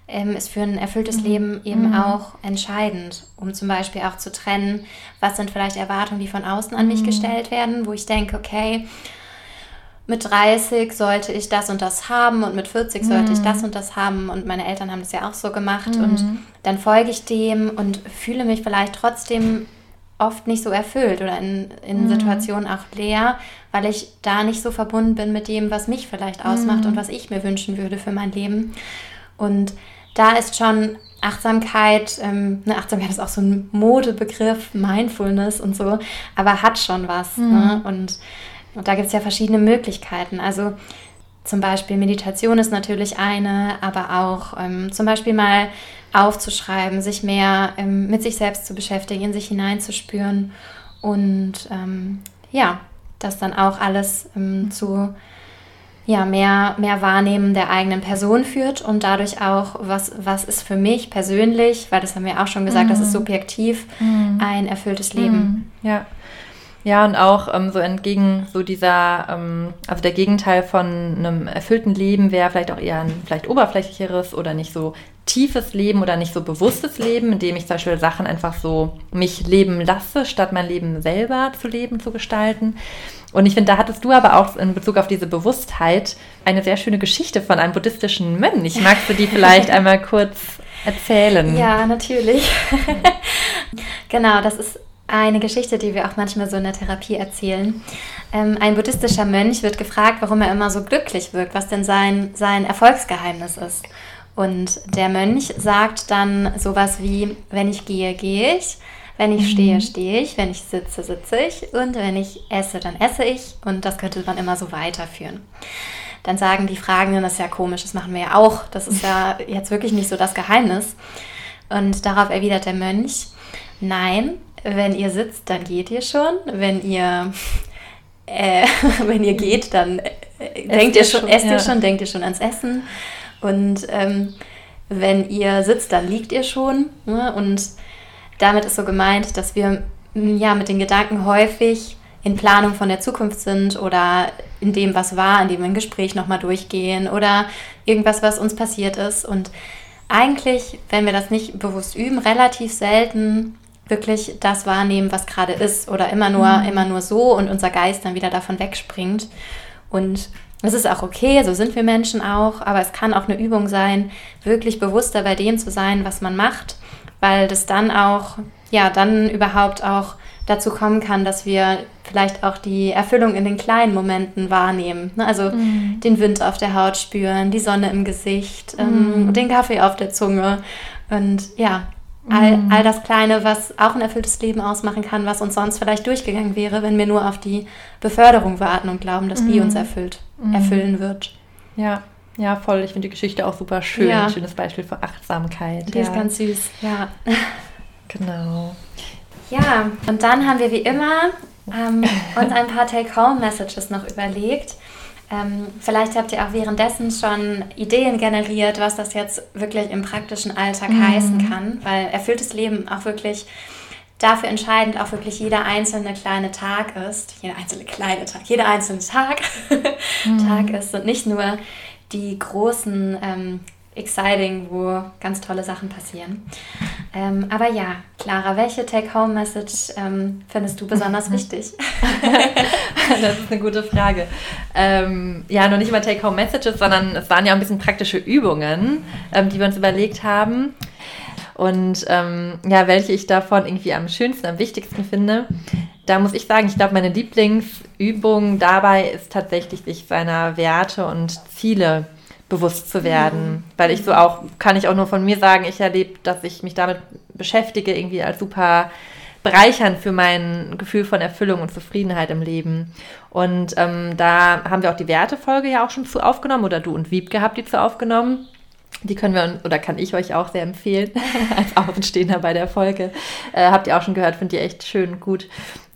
ähm, ist für ein erfülltes mhm. Leben eben mhm. auch entscheidend, um zum Beispiel auch zu trennen, was sind vielleicht Erwartungen, die von außen an mich mhm. gestellt werden, wo ich denke, okay, mit 30 sollte ich das und das haben und mit 40 sollte ich mhm. das und das haben und meine Eltern haben das ja auch so gemacht und mhm. dann folge ich dem und fühle mich vielleicht trotzdem oft nicht so erfüllt oder in, in mhm. Situationen auch leer, weil ich da nicht so verbunden bin mit dem, was mich vielleicht ausmacht und was ich mir wünschen würde für mein Leben. Und da ist schon Achtsamkeit, ähm, ne, Achtsamkeit ist auch so ein Modebegriff, Mindfulness und so, aber hat schon was. Mhm. Ne? Und, und da gibt es ja verschiedene Möglichkeiten. Also zum Beispiel Meditation ist natürlich eine, aber auch ähm, zum Beispiel mal aufzuschreiben, sich mehr ähm, mit sich selbst zu beschäftigen, in sich hineinzuspüren und ähm, ja, das dann auch alles ähm, zu ja, mehr, mehr Wahrnehmen der eigenen Person führt und dadurch auch, was, was ist für mich persönlich, weil das haben wir auch schon gesagt, mhm. das ist subjektiv, mhm. ein erfülltes Leben. Ja. Ja, und auch ähm, so entgegen so dieser, ähm, also der Gegenteil von einem erfüllten Leben wäre vielleicht auch eher ein vielleicht oberflächlicheres oder nicht so tiefes Leben oder nicht so bewusstes Leben, in dem ich zum Beispiel Sachen einfach so mich leben lasse, statt mein Leben selber zu leben, zu gestalten. Und ich finde, da hattest du aber auch in Bezug auf diese Bewusstheit eine sehr schöne Geschichte von einem buddhistischen Mönch. Magst du die vielleicht einmal kurz erzählen? Ja, natürlich. genau, das ist eine Geschichte, die wir auch manchmal so in der Therapie erzählen. Ähm, ein buddhistischer Mönch wird gefragt, warum er immer so glücklich wirkt, was denn sein, sein Erfolgsgeheimnis ist. Und der Mönch sagt dann sowas wie, wenn ich gehe, gehe ich, wenn ich stehe, mhm. stehe ich, wenn ich sitze, sitze ich und wenn ich esse, dann esse ich und das könnte man immer so weiterführen. Dann sagen die Fragenden, das ist ja komisch, das machen wir ja auch, das ist ja jetzt wirklich nicht so das Geheimnis. Und darauf erwidert der Mönch, nein, wenn ihr sitzt, dann geht ihr schon. Wenn ihr, äh, wenn ihr geht, dann äh, denkt ihr schon, schon esst ja. ihr schon, denkt ihr schon ans Essen. Und ähm, wenn ihr sitzt, dann liegt ihr schon. Ne? Und damit ist so gemeint, dass wir ja mit den Gedanken häufig in Planung von der Zukunft sind oder in dem, was war, in dem wir ein Gespräch nochmal durchgehen oder irgendwas, was uns passiert ist. Und eigentlich, wenn wir das nicht bewusst üben, relativ selten wirklich das wahrnehmen, was gerade ist oder immer nur, mhm. immer nur so und unser Geist dann wieder davon wegspringt. Und es ist auch okay, so sind wir Menschen auch, aber es kann auch eine Übung sein, wirklich bewusster bei dem zu sein, was man macht, weil das dann auch, ja, dann überhaupt auch dazu kommen kann, dass wir vielleicht auch die Erfüllung in den kleinen Momenten wahrnehmen. Ne? Also mm. den Wind auf der Haut spüren, die Sonne im Gesicht, mm. ähm, den Kaffee auf der Zunge. Und ja, All, mhm. all das Kleine, was auch ein erfülltes Leben ausmachen kann, was uns sonst vielleicht durchgegangen wäre, wenn wir nur auf die Beförderung warten und glauben, dass die uns mhm. erfüllt, mhm. erfüllen wird. Ja, ja, voll. Ich finde die Geschichte auch super schön. Ja. Ein schönes Beispiel für Achtsamkeit. Die ja. ist ganz süß, ja. Genau. Ja, und dann haben wir wie immer ähm, uns ein paar Take-Home-Messages noch überlegt. Ähm, vielleicht habt ihr auch währenddessen schon Ideen generiert, was das jetzt wirklich im praktischen Alltag mhm. heißen kann, weil erfülltes Leben auch wirklich dafür entscheidend auch wirklich jeder einzelne kleine Tag ist, jeder einzelne kleine Tag, jeder einzelne Tag, mhm. Tag ist und nicht nur die großen ähm, exciting, wo ganz tolle Sachen passieren. Ähm, aber ja, Clara, welche Take-Home-Message ähm, findest du besonders wichtig? das ist eine gute Frage. Ähm, ja, noch nicht mal Take-Home-Messages, sondern es waren ja auch ein bisschen praktische Übungen, ähm, die wir uns überlegt haben. Und ähm, ja, welche ich davon irgendwie am schönsten, am wichtigsten finde. Da muss ich sagen, ich glaube, meine Lieblingsübung dabei ist tatsächlich, sich seiner Werte und Ziele bewusst zu werden. Mhm. Weil ich so auch, kann ich auch nur von mir sagen, ich erlebe, dass ich mich damit beschäftige, irgendwie als super bereichernd für mein Gefühl von Erfüllung und Zufriedenheit im Leben. Und ähm, da haben wir auch die Wertefolge ja auch schon zu aufgenommen oder du und Wiebke habt die zu aufgenommen. Die können wir, oder kann ich euch auch sehr empfehlen, als Außenstehender bei der Folge. Äh, habt ihr auch schon gehört, findet ihr echt schön gut.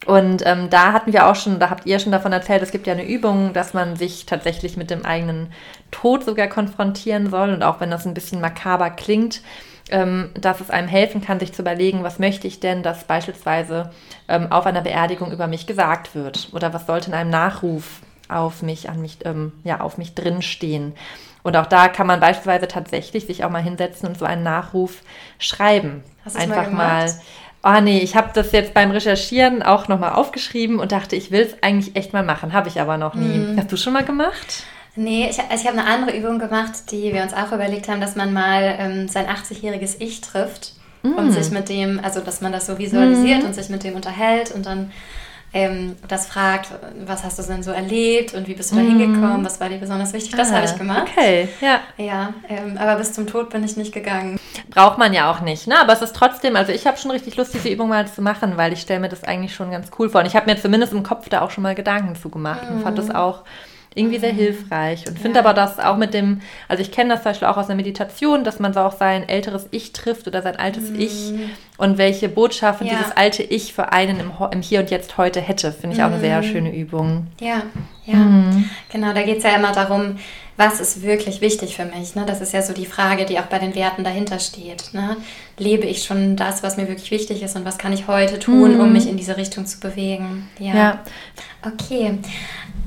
Und ähm, da hatten wir auch schon, da habt ihr schon davon erzählt, es gibt ja eine Übung, dass man sich tatsächlich mit dem eigenen Tod sogar konfrontieren soll. Und auch wenn das ein bisschen makaber klingt, ähm, dass es einem helfen kann, sich zu überlegen, was möchte ich denn, dass beispielsweise ähm, auf einer Beerdigung über mich gesagt wird? Oder was sollte in einem Nachruf auf mich, an mich, ähm, ja, auf mich drinstehen? Und auch da kann man beispielsweise tatsächlich sich auch mal hinsetzen und so einen Nachruf schreiben. Hast du Einfach mal, mal oh nee, ich habe das jetzt beim Recherchieren auch nochmal aufgeschrieben und dachte, ich will es eigentlich echt mal machen. Habe ich aber noch nie. Mhm. Hast du schon mal gemacht? Nee, ich, also ich habe eine andere Übung gemacht, die wir uns auch überlegt haben, dass man mal ähm, sein 80-jähriges Ich trifft mm. und sich mit dem, also dass man das so visualisiert mm. und sich mit dem unterhält und dann ähm, das fragt, was hast du denn so erlebt und wie bist du da mhm. hingekommen, was war dir besonders wichtig, das habe ich gemacht. Okay, ja. Ja, ähm, aber bis zum Tod bin ich nicht gegangen. Braucht man ja auch nicht, ne? aber es ist trotzdem, also ich habe schon richtig Lust, diese Übung mal zu machen, weil ich stelle mir das eigentlich schon ganz cool vor und ich habe mir zumindest im Kopf da auch schon mal Gedanken zu gemacht und fand das auch irgendwie sehr hilfreich und finde ja. aber das auch mit dem, also ich kenne das zum Beispiel auch aus der Meditation, dass man so auch sein älteres Ich trifft oder sein altes mhm. Ich und welche Botschaften ja. dieses alte Ich für einen im, im, Hier und Jetzt heute hätte, finde ich auch eine sehr mhm. schöne Übung. Ja, ja, mhm. genau, da geht es ja immer darum, was ist wirklich wichtig für mich? Ne? Das ist ja so die Frage, die auch bei den Werten dahinter steht. Ne? Lebe ich schon das, was mir wirklich wichtig ist und was kann ich heute tun, mhm. um mich in diese Richtung zu bewegen? Ja. ja. Okay.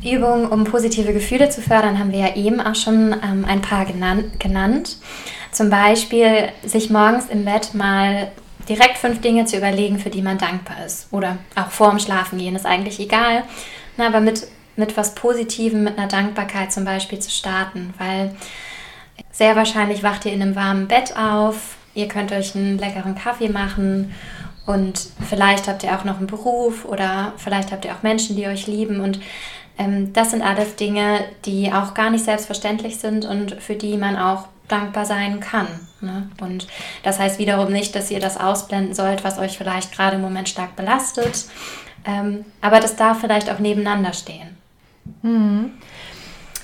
Übungen, um positive Gefühle zu fördern, haben wir ja eben auch schon ähm, ein paar genannt, genannt. Zum Beispiel sich morgens im Bett mal direkt fünf Dinge zu überlegen, für die man dankbar ist. Oder auch vor dem Schlafengehen, ist eigentlich egal. Na, aber mit mit was Positivem, mit einer Dankbarkeit zum Beispiel zu starten, weil sehr wahrscheinlich wacht ihr in einem warmen Bett auf, ihr könnt euch einen leckeren Kaffee machen und vielleicht habt ihr auch noch einen Beruf oder vielleicht habt ihr auch Menschen, die euch lieben und das sind alles Dinge, die auch gar nicht selbstverständlich sind und für die man auch dankbar sein kann. Ne? Und das heißt wiederum nicht, dass ihr das ausblenden sollt, was euch vielleicht gerade im Moment stark belastet. Ähm, aber das darf vielleicht auch nebeneinander stehen. Mhm.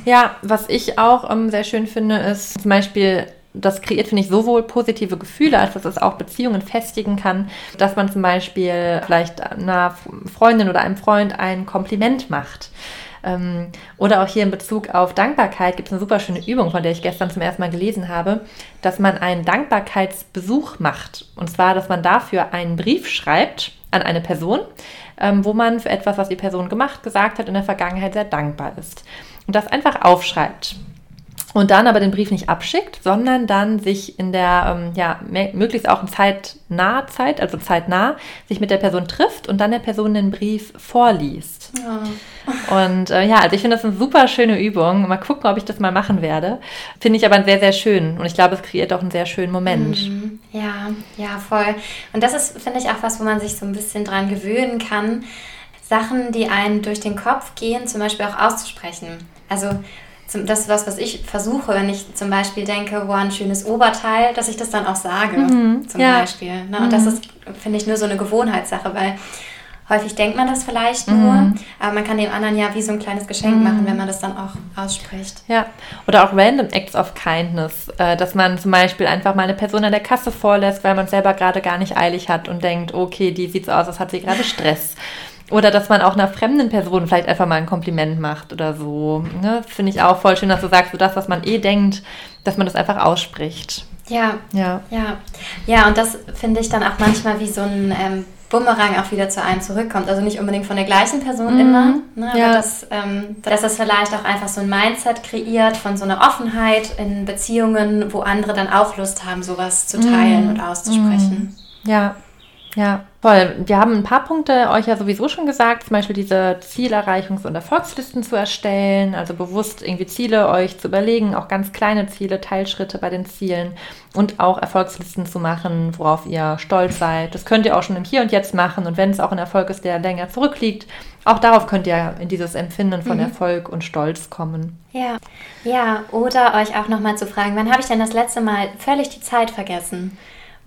Ja, was ich auch ähm, sehr schön finde, ist zum Beispiel, das kreiert, finde ich, sowohl positive Gefühle, als dass es auch Beziehungen festigen kann, dass man zum Beispiel vielleicht einer Freundin oder einem Freund ein Kompliment macht. Ähm, oder auch hier in Bezug auf Dankbarkeit gibt es eine super schöne Übung, von der ich gestern zum ersten Mal gelesen habe, dass man einen Dankbarkeitsbesuch macht. Und zwar, dass man dafür einen Brief schreibt an eine Person, ähm, wo man für etwas, was die Person gemacht, gesagt hat, in der Vergangenheit sehr dankbar ist. Und das einfach aufschreibt. Und dann aber den Brief nicht abschickt, sondern dann sich in der, ähm, ja, möglichst auch in zeitnah Zeit, also zeitnah, sich mit der Person trifft und dann der Person den Brief vorliest. Ja. Und äh, ja, also ich finde das eine super schöne Übung. Mal gucken, ob ich das mal machen werde. Finde ich aber sehr, sehr schön. Und ich glaube, es kreiert auch einen sehr schönen Moment. Mhm. Ja, ja, voll. Und das ist, finde ich, auch was, wo man sich so ein bisschen dran gewöhnen kann. Sachen, die einem durch den Kopf gehen, zum Beispiel auch auszusprechen. Also das ist was, was ich versuche, wenn ich zum Beispiel denke, wow, ein schönes Oberteil, dass ich das dann auch sage, mhm, zum ja. Beispiel. Ne? Und mhm. das ist, finde ich, nur so eine Gewohnheitssache, weil häufig denkt man das vielleicht nur, mhm. aber man kann dem anderen ja wie so ein kleines Geschenk machen, mhm. wenn man das dann auch ausspricht. Ja, oder auch random Acts of Kindness, äh, dass man zum Beispiel einfach mal eine Person an der Kasse vorlässt, weil man selber gerade gar nicht eilig hat und denkt, okay, die sieht so aus, als hat sie gerade Stress. Oder dass man auch einer fremden Person vielleicht einfach mal ein Kompliment macht oder so. Ne? Finde ich auch voll schön, dass du sagst, so das, was man eh denkt, dass man das einfach ausspricht. Ja, ja, ja. Ja, und das finde ich dann auch manchmal wie so ein ähm, Bumerang auch wieder zu einem zurückkommt. Also nicht unbedingt von der gleichen Person mhm. immer, ne, aber ja. dass, ähm, dass das vielleicht auch einfach so ein Mindset kreiert von so einer Offenheit in Beziehungen, wo andere dann auch Lust haben, sowas zu teilen mhm. und auszusprechen. Ja, ja, voll. Wir haben ein paar Punkte euch ja sowieso schon gesagt, zum Beispiel diese Zielerreichungs- und Erfolgslisten zu erstellen, also bewusst irgendwie Ziele euch zu überlegen, auch ganz kleine Ziele, Teilschritte bei den Zielen und auch Erfolgslisten zu machen, worauf ihr stolz seid. Das könnt ihr auch schon im Hier und Jetzt machen und wenn es auch ein Erfolg ist, der länger zurückliegt, auch darauf könnt ihr in dieses Empfinden von mhm. Erfolg und Stolz kommen. Ja, ja, oder euch auch nochmal zu fragen, wann habe ich denn das letzte Mal völlig die Zeit vergessen?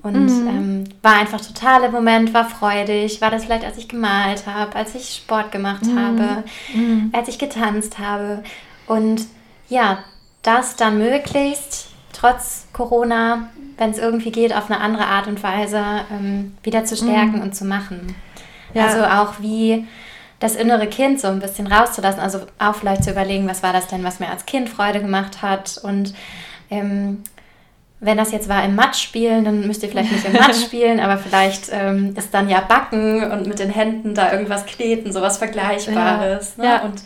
Und mhm. ähm, war einfach total im Moment, war freudig. War das vielleicht, als ich gemalt habe, als ich Sport gemacht mhm. habe, mhm. als ich getanzt habe. Und ja, das dann möglichst trotz Corona, wenn es irgendwie geht, auf eine andere Art und Weise ähm, wieder zu stärken mhm. und zu machen. Ja. Also auch wie das innere Kind so ein bisschen rauszulassen. Also auch vielleicht zu überlegen, was war das denn, was mir als Kind Freude gemacht hat und ähm, wenn das jetzt war im Matsch spielen, dann müsst ihr vielleicht nicht im Matsch spielen, aber vielleicht ähm, ist dann ja Backen und mit den Händen da irgendwas kneten, sowas Vergleichbares. Ja. Ne? ja. Und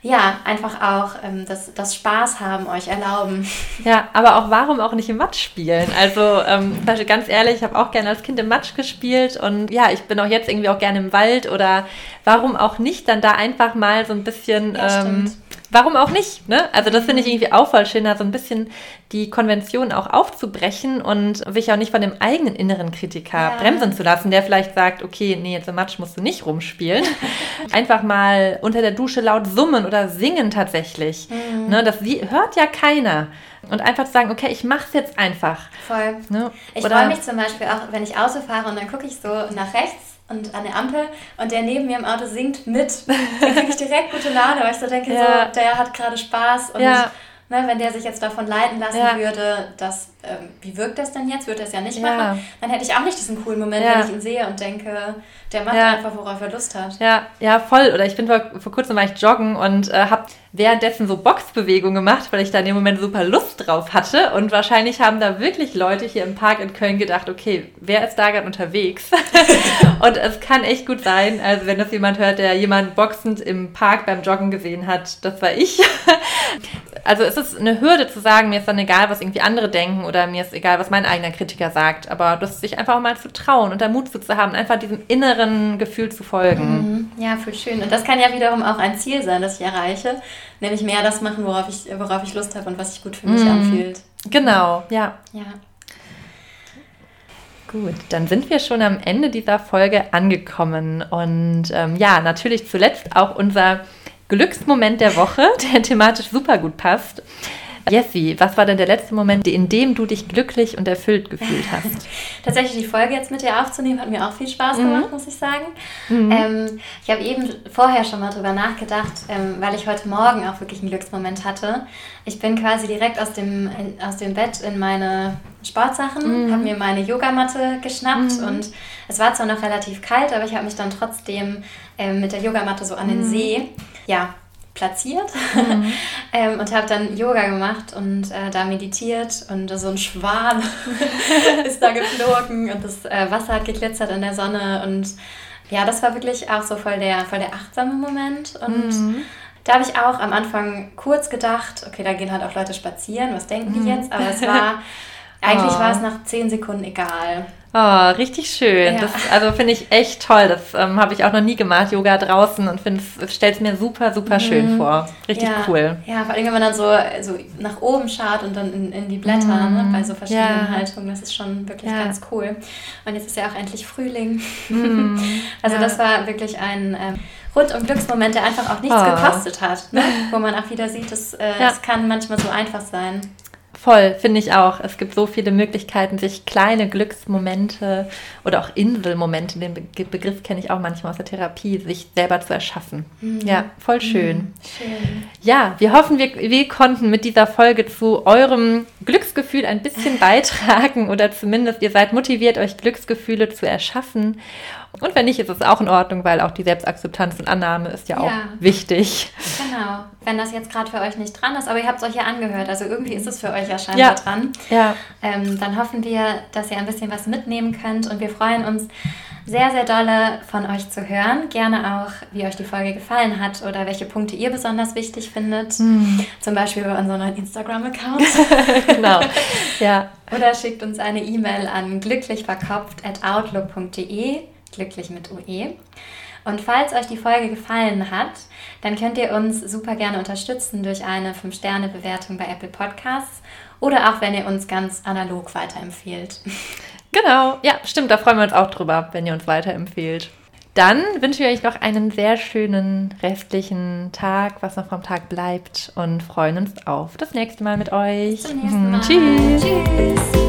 ja, einfach auch ähm, das, das Spaß haben, euch erlauben. Ja, aber auch warum auch nicht im Matsch spielen? Also ähm, ganz ehrlich, ich habe auch gerne als Kind im Matsch gespielt und ja, ich bin auch jetzt irgendwie auch gerne im Wald oder warum auch nicht dann da einfach mal so ein bisschen... Ja, ähm, warum auch nicht? Ne? Also das finde ich irgendwie auch voll schön, da so ein bisschen die Konvention auch aufzubrechen und sich auch nicht von dem eigenen inneren Kritiker ja. bremsen zu lassen, der vielleicht sagt, okay, nee, jetzt im Matsch musst du nicht rumspielen. Einfach mal unter der Dusche laut summen oder singen tatsächlich. Mhm. Ne? Das hört ja keiner. Und einfach zu sagen, okay, ich mache es jetzt einfach. Voll. Ne? Ich freue mich zum Beispiel auch, wenn ich Auto fahre und dann gucke ich so nach rechts und an der Ampel und der neben mir im Auto singt mit. Dann kriege ich direkt gute Laune, weil ich so denke, ja. so, der hat gerade Spaß und ja. Ne, wenn der sich jetzt davon leiten lassen Ja. würde, dass, ähm, wie wirkt das denn jetzt? Würde er es ja nicht machen. Dann hätte ich auch nicht diesen coolen Moment, wenn ich ihn sehe und denke, der macht Ja. einfach, worauf er Lust hat. Ja, ja, voll. Oder ich bin vor, vor kurzem war ich joggen und äh, habe währenddessen so Boxbewegungen gemacht, weil ich da in dem Moment super Lust drauf hatte. Und wahrscheinlich haben da wirklich Leute hier im Park in Köln gedacht, okay, wer ist da gerade unterwegs? und es kann echt gut sein, also wenn das jemand hört, der jemanden boxend im Park beim Joggen gesehen hat, das war ich. Also es ist eine Hürde zu sagen, mir ist dann egal, was irgendwie andere denken oder mir ist egal, was mein eigener Kritiker sagt. Aber das sich einfach mal zu trauen und da Mut zu, zu haben, einfach diesem inneren Gefühl zu folgen. Mhm. Ja, voll schön. Und das kann ja wiederum auch ein Ziel sein, das ich erreiche. Nämlich mehr das machen, worauf ich, worauf ich Lust habe und was sich gut für mich Mhm. anfühlt. Genau, ja. Ja. Gut, dann sind wir schon am Ende dieser Folge angekommen. Und ähm, ja, natürlich zuletzt auch unser Glücksmoment der Woche, der thematisch super gut passt. Jessie, was war denn der letzte Moment, in dem du dich glücklich und erfüllt gefühlt hast? Tatsächlich die Folge jetzt mit dir aufzunehmen, hat mir auch viel Spaß Mhm. gemacht, muss ich sagen. Ähm, ich habe eben vorher schon mal drüber nachgedacht, ähm, weil ich heute Morgen auch wirklich einen Glücksmoment hatte. Ich bin quasi direkt aus dem, in, aus dem Bett in meine Sportsachen, habe mir meine Yogamatte geschnappt und es war zwar noch relativ kalt, aber ich habe mich dann trotzdem ähm, mit der Yogamatte so an den See, ja, platziert ähm, und habe dann Yoga gemacht und äh, da meditiert und so ein Schwan ist da geflogen und das äh, Wasser hat geglitzert in der Sonne und ja, das war wirklich auch so voll der, voll der achtsame Moment und da habe ich auch am Anfang kurz gedacht, okay, da gehen halt auch Leute spazieren, was denken die jetzt? Aber es war, eigentlich Oh. war es nach zehn Sekunden egal. Oh, richtig schön. Ja. Das, also finde ich echt toll. Das ähm, habe ich auch noch nie gemacht, Yoga draußen und finde es stellt es mir super, super schön vor. Richtig ja, cool. Ja, vor allem, wenn man dann so, so nach oben schaut und dann in, in die Blätter, ne, bei so verschiedenen Ja. Haltungen, das ist schon wirklich ganz cool. Und jetzt ist ja auch endlich Frühling. Mm, also das war wirklich ein ähm, rundum Glücksmoment, der einfach auch nichts Ah. gekostet hat. Ne? Wo man auch wieder sieht, dass, äh, es kann manchmal so einfach sein. Voll, finde ich auch. Es gibt so viele Möglichkeiten, sich kleine Glücksmomente oder auch Inselmomente, den Be Begriff kenne ich auch manchmal aus der Therapie, sich selber zu erschaffen. Ja, voll schön. Schön. Ja, wir hoffen, wir, wir konnten mit dieser Folge zu eurem Glücksgefühl ein bisschen beitragen oder zumindest ihr seid motiviert, euch Glücksgefühle zu erschaffen. Und wenn nicht, ist es auch in Ordnung, weil auch die Selbstakzeptanz und Annahme ist ja auch Ja. wichtig. Genau. Wenn das jetzt gerade für euch nicht dran ist, aber ihr habt es euch ja angehört, also irgendwie ist es für euch ja scheinbar Ja. dran. Ja, Ähm, dann hoffen wir, dass ihr ein bisschen was mitnehmen könnt und wir freuen uns sehr, sehr dolle von euch zu hören. Gerne auch, wie euch die Folge gefallen hat oder welche Punkte ihr besonders wichtig findet. Zum Beispiel bei unserem neuen Instagram-Account. genau. Ja, oder schickt uns eine E-Mail an glücklichverkopft.outlook.de, glücklich mit UE. Und falls euch die Folge gefallen hat, dann könnt ihr uns super gerne unterstützen durch eine 5-Sterne-Bewertung bei Apple Podcasts oder auch wenn ihr uns ganz analog weiterempfehlt. Genau, ja, stimmt, da freuen wir uns auch drüber, wenn ihr uns weiterempfehlt. Dann wünschen wir euch noch einen sehr schönen restlichen Tag, was noch vom Tag bleibt und freuen uns auf das nächste Mal mit euch. Zum nächsten Mal. Tschüss. Tschüss.